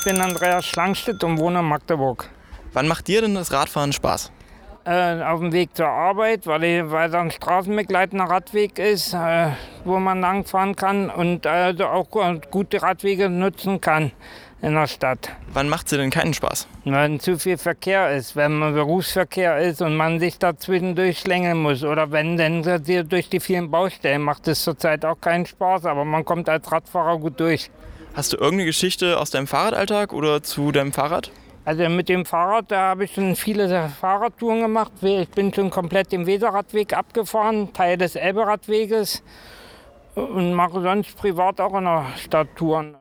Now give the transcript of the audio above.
Ich bin Andreas Schlangstedt und wohne in Magdeburg. Wann macht dir denn das Radfahren Spaß? Äh, auf dem Weg zur Arbeit, weil, ich, weil da ein straßenbegleitender Radweg ist, äh, wo man langfahren kann und äh, auch gute Radwege nutzen kann in der Stadt. Wann macht sie denn keinen Spaß? Wenn zu viel Verkehr ist, wenn man Berufsverkehr ist und man sich dazwischen durchschlängeln muss oder wenn denn durch die vielen Baustellen macht es zurzeit auch keinen Spaß, aber man kommt als Radfahrer gut durch. Hast du irgendeine Geschichte aus deinem Fahrradalltag oder zu deinem Fahrrad? Also mit dem Fahrrad, da habe ich schon viele Fahrradtouren gemacht. Ich bin schon komplett den Weserradweg abgefahren, Teil des Elberadweges und mache sonst privat auch in der Stadt Touren.